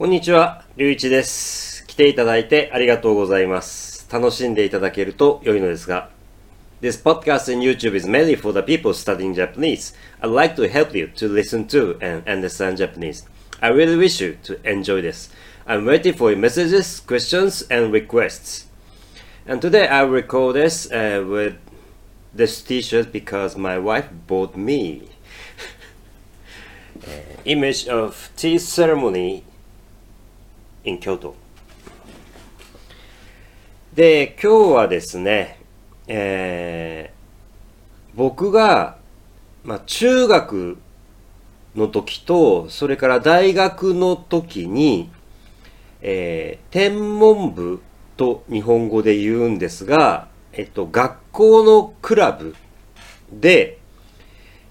こんにちは、りゅういちです。来ていただいてありがとうございます。楽しんでいただけると良いのですが。This podcast and YouTube is mainly for the people studying Japanese. I'd like to help you to listen to and understand Japanese. I really wish you to enjoy this. I'm waiting for your messages, questions, and requests. And today I record this uh, with this t-shirt because my wife bought me. uh, image of tea ceremony in Kyoto で今日はですね、えー僕が、まあ、中学の時とそれから大学の時に、えー天文部と日本語で言うんですが、えっと、学校のクラブで、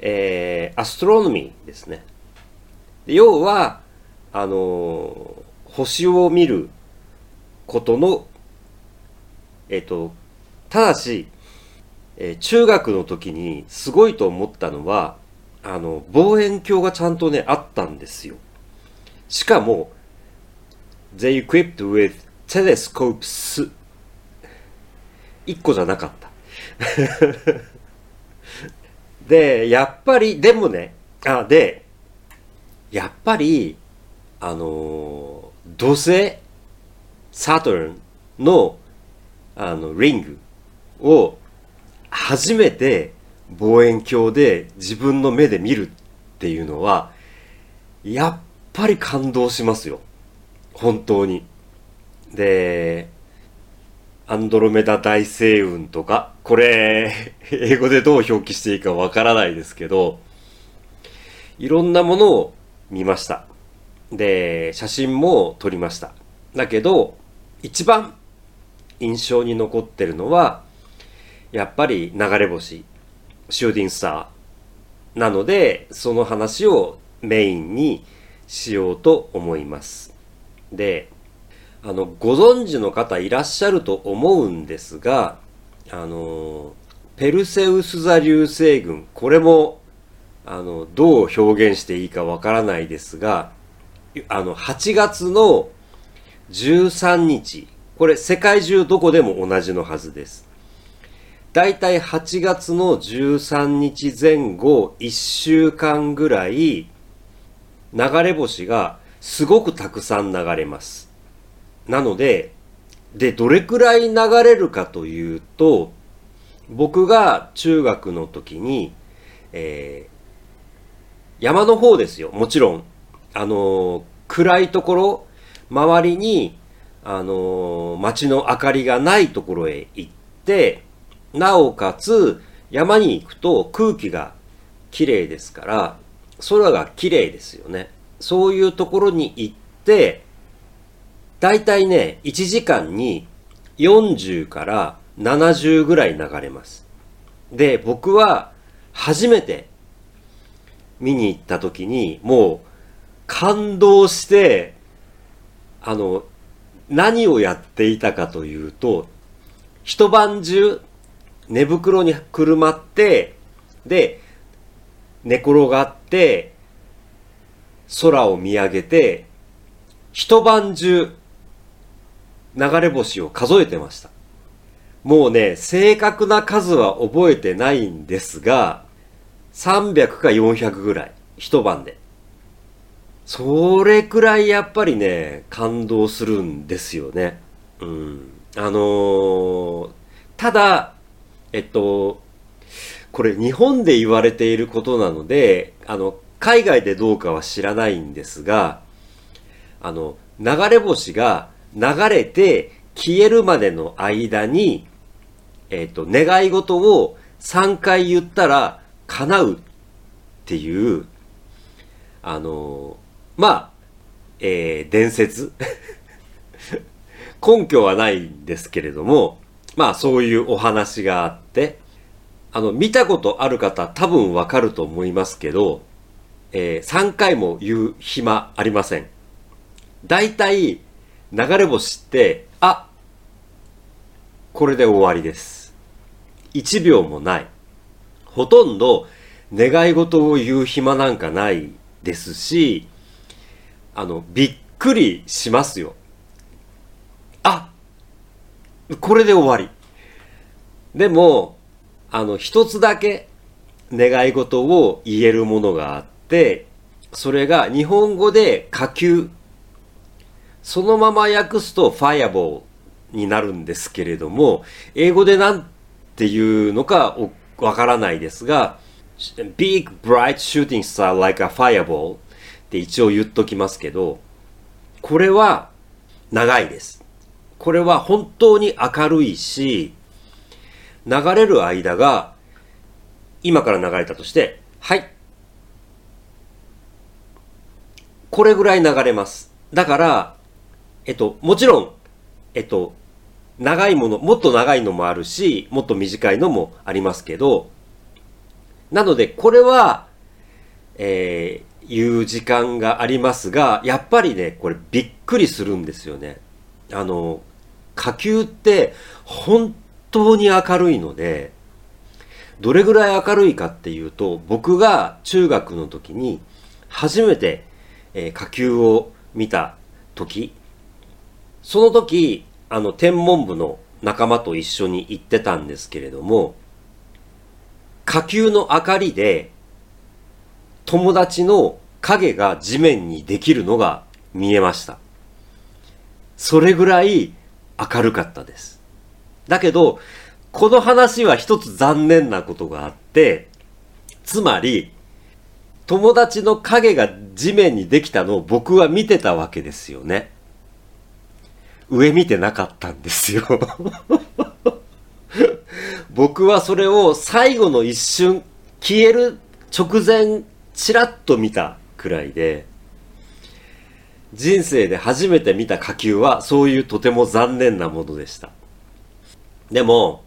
えーアストロノミーですね。要はあの星を見ることのえっ、とただし、えー中学の時にすごいと思ったのはあの望遠鏡がちゃんとねあったんですよ。しかも they equipped with telescopes 一個じゃなかった。でやっぱりでもねあでやっぱりあのー土星サトルンのあのリングを初めて望遠鏡で自分の目で見るっていうのはやっぱり感動しますよ。本当に。でアンドロメダ大星雲とかこれ 英語でどう表記していいかわからないですけどいろんなものを見ました。で写真も撮りました。だけど一番印象に残ってるのはやっぱり流れ星シューティンスターなのでその話をメインにしようと思います。であのご存知の方いらっしゃると思うんですがあのペルセウス座流星群これもあのどう表現していいかわからないですがあの8月の13日。これ世界中どこでも同じのはずです。だいたい8月の13日前後1週間ぐらい流れ星がすごくたくさん流れます。なのででどれくらい流れるかというと僕が中学の時に、えー山の方ですよ。もちろんあの暗いところ周りにあの街の明かりがないところへ行ってなおかつ山に行くと空気がきれいですから空がきれいですよね。そういうところに行ってだいたいね1時間に40から70ぐらい流れます。で僕は初めて見に行った時にもう感動してあの何をやっていたかというと一晩中寝袋にくるまってで寝転がって空を見上げて一晩中流れ星を数えてました。もうね正確な数は覚えてないんですが300か400ぐらい一晩で。それくらいやっぱりね感動するんですよね。うん。あのーただえっとこれ日本で言われていることなのであの海外でどうかは知らないんですがあの流れ星が流れて消えるまでの間にえっと願い事を3回言ったら叶うっていうあのまあ、えー伝説。根拠はないんですけれどもまあそういうお話があってあの見たことある方多分わかると思いますけど、え3回も言う暇ありません。だいたい流れ星ってあこれで終わりです。1秒もない。ほとんど願い事を言う暇なんかないですし、あの、びっくりしますよ。あこれで終わり。でも、あの、一つだけ願い事を言えるものがあって、それが日本語で火球。そのまま訳すと fireball になるんですけれども、英語でなんていうのかわからないですが、big bright shooting star like a fireball って一応言っときますけど、これは長いです。これは本当に明るいし、流れる間が今から流れたとして、はい。これぐらい流れます。だから、えっと、もちろん、えっと、長いもの、もっと長いのもあるし、もっと短いのもありますけど、なので、これは、えー、いう時間がありますが、やっぱりね、これびっくりするんですよね。あの、火球って本当に明るいので、どれぐらい明るいかっていうと、僕が中学の時に初めて、えー、火球を見た時、その時、あの、天文部の仲間と一緒に行ってたんですけれども、火球の明かりで、友達の影が地面にできるのが見えました。それぐらい明るかったです。だけど、この話は一つ残念なことがあって、つまり、友達の影が地面にできたのを僕は見てたわけですよね。上見てなかったんですよ 僕はそれを最後の一瞬、消える直前、ちらっと見たくらいで、人生で初めて見た火球はそういうとても残念なものでした。でも、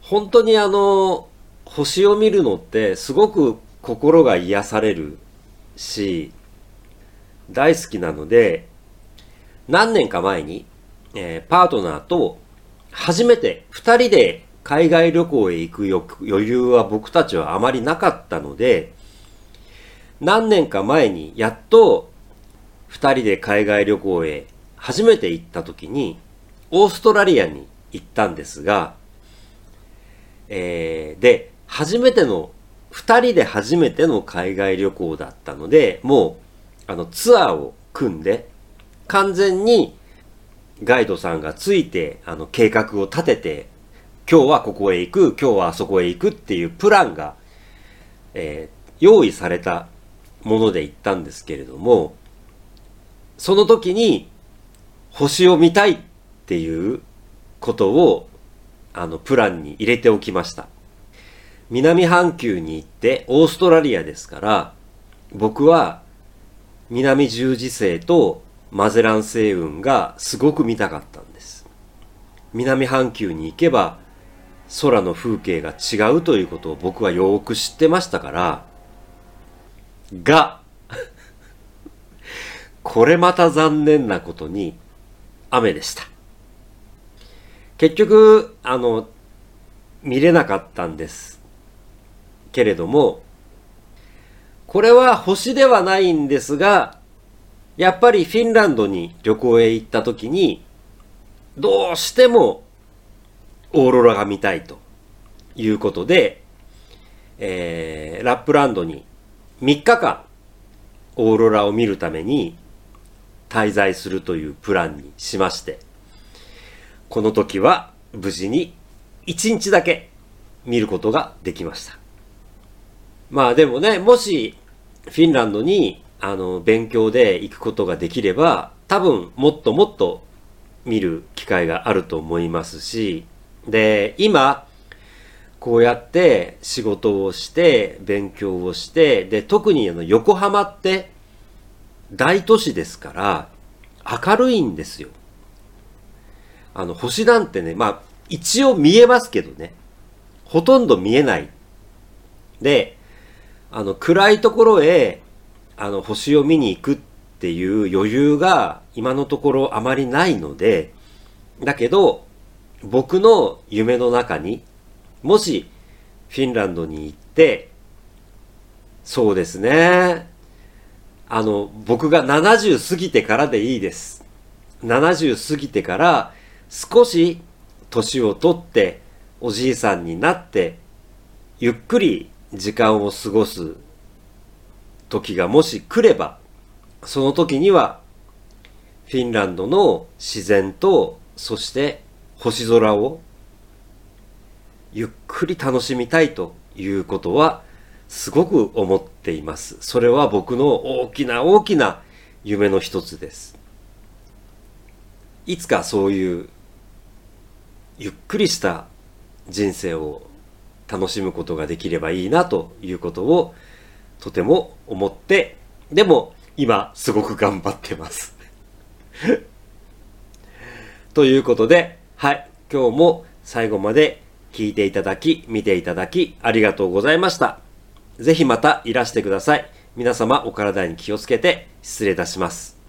本当にあの、星を見るのってすごく心が癒されるし、大好きなので、何年か前に、えー、パートナーと初めて二人で海外旅行へ行く余裕は僕たちはあまりなかったので、何年か前にやっと二人で海外旅行へ初めて行った時に、オーストラリアに行ったんですが、えー、で、初めての、二人で初めての海外旅行だったので、もう、あの、ツアーを組んで、完全にガイドさんがついて、あの、計画を立てて、今日はここへ行く、今日はあそこへ行くっていうプランが、えー、用意されたもので行ったんですけれども、その時に星を見たいっていうことをあの、プランに入れておきました。南半球に行ってオーストラリアですから、僕は南十字星とマゼラン星雲がすごく見たかったんです。南半球に行けば空の風景が違うということを僕はよく知ってましたから、が、これまた残念なことに雨でした。結局、あの、見れなかったんです。けれども、これは星ではないんですが、やっぱりフィンランドに旅行へ行った時に、どうしてもオーロラが見たいということで、えー、ラップランドに3日間オーロラを見るために滞在するというプランにしまして、この時は無事に1日だけ見ることができました。まあでもね、もしフィンランドにあの勉強で行くことができれば多分もっともっと見る機会があると思いますし、で、今、こうやって仕事をして、勉強をして、で、特にあの横浜って大都市ですから、明るいんですよ。あの、星なんてね、まあ、一応見えますけどね。ほとんど見えない。で、あの、暗いところへ、あの、星を見に行くっていう余裕が今のところあまりないので、だけど、僕の夢の中に、もし、フィンランドに行って、そうですね、あの、僕が70過ぎてからでいいです。70過ぎてから少し年をとっておじいさんになってゆっくり時間を過ごす時がもし来ればその時にはフィンランドの自然とそして星空をゆっくり楽しみたいということはすごく思っています。それは僕の大きな大きな夢の一つです。いつかそういうゆっくりした人生を楽しむことができればいいなということをとても思って、でも今すごく頑張ってます。ということで、はい、今日も最後まで聞いていただき、見ていただきありがとうございました。ぜひまたいらしてください。皆様お体に気をつけて失礼いたします。